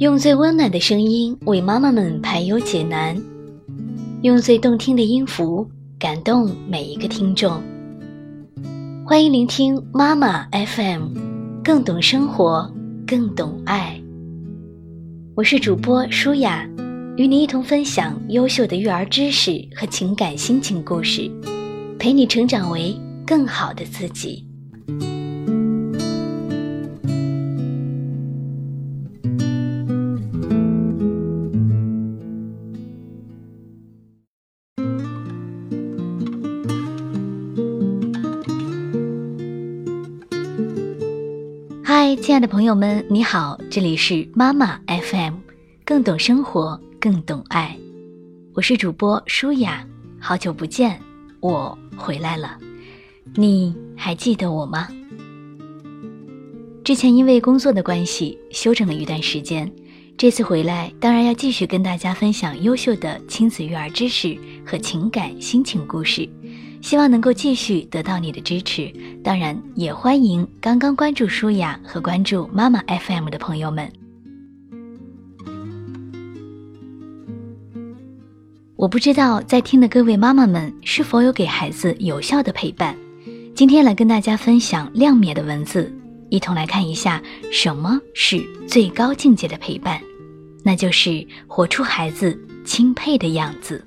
用最温暖的声音为妈妈们排忧解难，用最动听的音符感动每一个听众。欢迎聆听妈妈 FM，更懂生活，更懂爱。我是主播舒雅，与你一同分享优秀的育儿知识和情感心情故事，陪你成长为更好的自己。嗨，亲爱的朋友们，你好，这里是妈妈 FM，更懂生活，更懂爱。我是主播舒雅，好久不见，我回来了，你还记得我吗？之前因为工作的关系休整了一段时间，这次回来当然要继续跟大家分享优秀的亲子育儿知识和情感心情故事。希望能够继续得到你的支持，当然也欢迎刚刚关注舒雅和关注妈妈 FM 的朋友们。我不知道在听的各位妈妈们是否有给孩子有效的陪伴。今天来跟大家分享亮冕的文字，一同来看一下什么是最高境界的陪伴，那就是活出孩子钦佩的样子。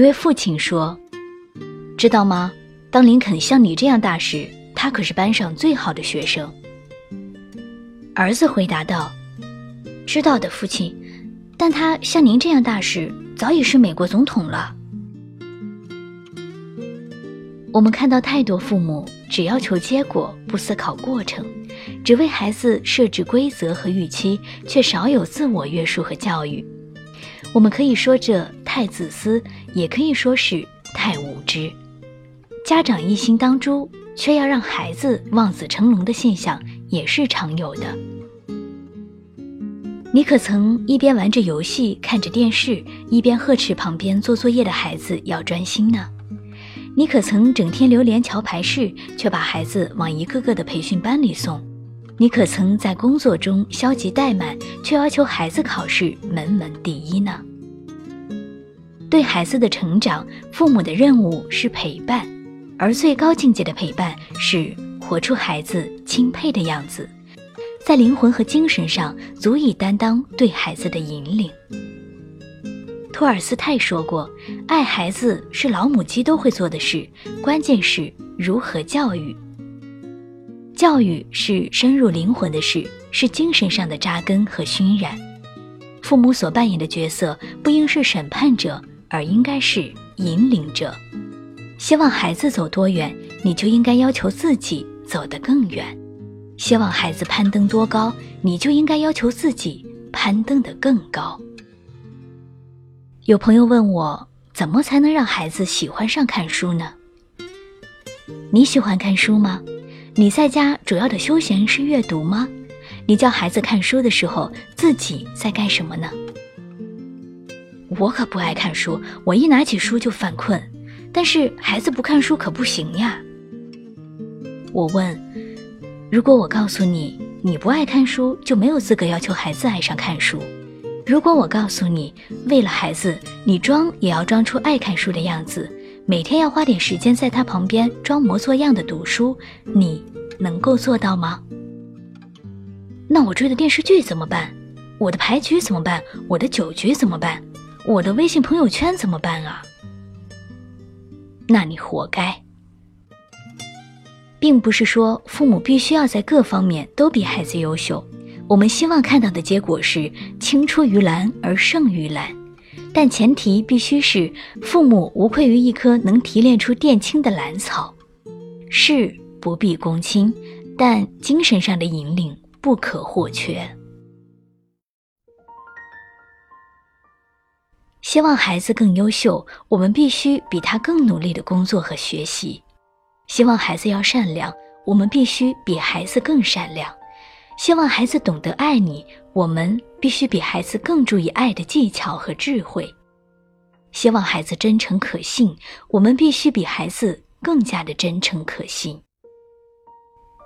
一位父亲说：“知道吗？当林肯像你这样大时，他可是班上最好的学生。”儿子回答道：“知道的，父亲。但他像您这样大时，早已是美国总统了。”我们看到太多父母只要求结果，不思考过程，只为孩子设置规则和预期，却少有自我约束和教育。我们可以说这太自私，也可以说是太无知。家长一心当猪，却要让孩子望子成龙的现象也是常有的。你可曾一边玩着游戏、看着电视，一边呵斥旁边做作业的孩子要专心呢？你可曾整天流连桥牌室，却把孩子往一个个的培训班里送？你可曾在工作中消极怠慢，却要求孩子考试门门第一呢？对孩子的成长，父母的任务是陪伴，而最高境界的陪伴是活出孩子钦佩的样子，在灵魂和精神上足以担当对孩子的引领。托尔斯泰说过：“爱孩子是老母鸡都会做的事，关键是如何教育。”教育是深入灵魂的事，是精神上的扎根和熏染。父母所扮演的角色不应是审判者，而应该是引领者。希望孩子走多远，你就应该要求自己走得更远；希望孩子攀登多高，你就应该要求自己攀登得更高。有朋友问我，怎么才能让孩子喜欢上看书呢？你喜欢看书吗？你在家主要的休闲是阅读吗？你教孩子看书的时候，自己在干什么呢？我可不爱看书，我一拿起书就犯困。但是孩子不看书可不行呀。我问：如果我告诉你你不爱看书，就没有资格要求孩子爱上看书；如果我告诉你为了孩子，你装也要装出爱看书的样子。每天要花点时间在他旁边装模作样的读书，你能够做到吗？那我追的电视剧怎么办？我的牌局怎么办？我的酒局怎么办？我的微信朋友圈怎么办啊？那你活该。并不是说父母必须要在各方面都比孩子优秀，我们希望看到的结果是青出于蓝而胜于蓝。但前提必须是父母无愧于一颗能提炼出靛青的兰草，事不必躬亲，但精神上的引领不可或缺。希望孩子更优秀，我们必须比他更努力的工作和学习；希望孩子要善良，我们必须比孩子更善良；希望孩子懂得爱你，我们必须比孩子更注意爱的技巧和智慧；希望孩子真诚可信，我们必须比孩子更加的真诚可信。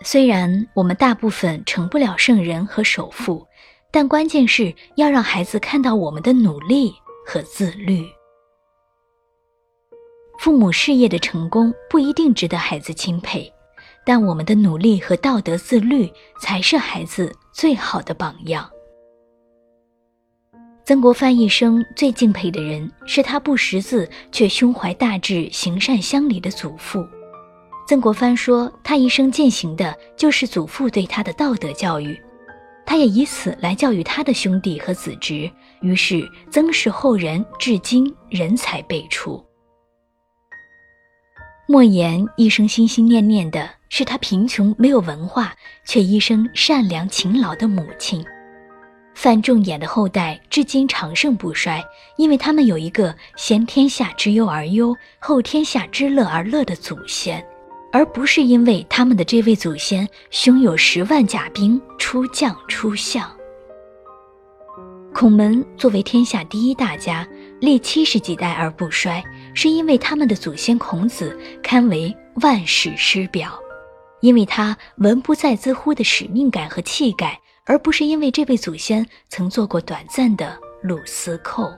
虽然我们大部分成不了圣人和首富，但关键是要让孩子看到我们的努力和自律。父母事业的成功不一定值得孩子钦佩。但我们的努力和道德自律才是孩子最好的榜样。曾国藩一生最敬佩的人是他不识字却胸怀大志、行善乡里的祖父。曾国藩说，他一生践行的就是祖父对他的道德教育，他也以此来教育他的兄弟和子侄。于是，曾氏后人至今人才辈出。莫言一生心心念念的是他贫穷没有文化却一生善良勤劳的母亲。范仲淹的后代至今长盛不衰，因为他们有一个先天下之忧而忧，后天下之乐而乐的祖先，而不是因为他们的这位祖先胸有十万甲兵出将出相。孔门作为天下第一大家，历七十几代而不衰。是因为他们的祖先孔子堪为万世师表，因为他文不在兹乎的使命感和气概，而不是因为这位祖先曾做过短暂的鲁司寇。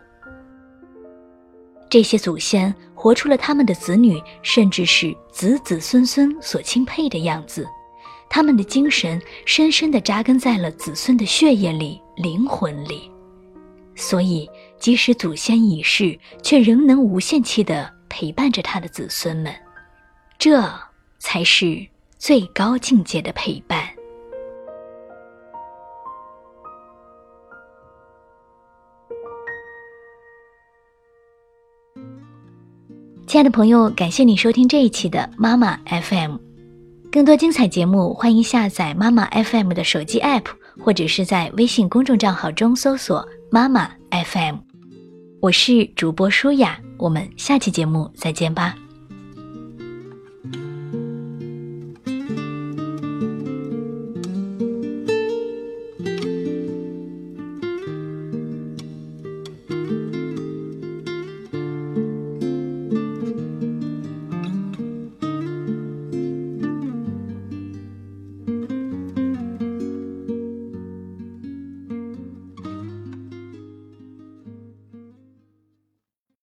这些祖先活出了他们的子女，甚至是子子孙孙所钦佩的样子，他们的精神深深地扎根在了子孙的血液里、灵魂里。所以，即使祖先已逝，却仍能无限期的陪伴着他的子孙们，这才是最高境界的陪伴。亲爱的朋友，感谢你收听这一期的妈妈 FM，更多精彩节目，欢迎下载妈妈 FM 的手机 App，或者是在微信公众账号中搜索。妈妈 FM，我是主播舒雅，我们下期节目再见吧。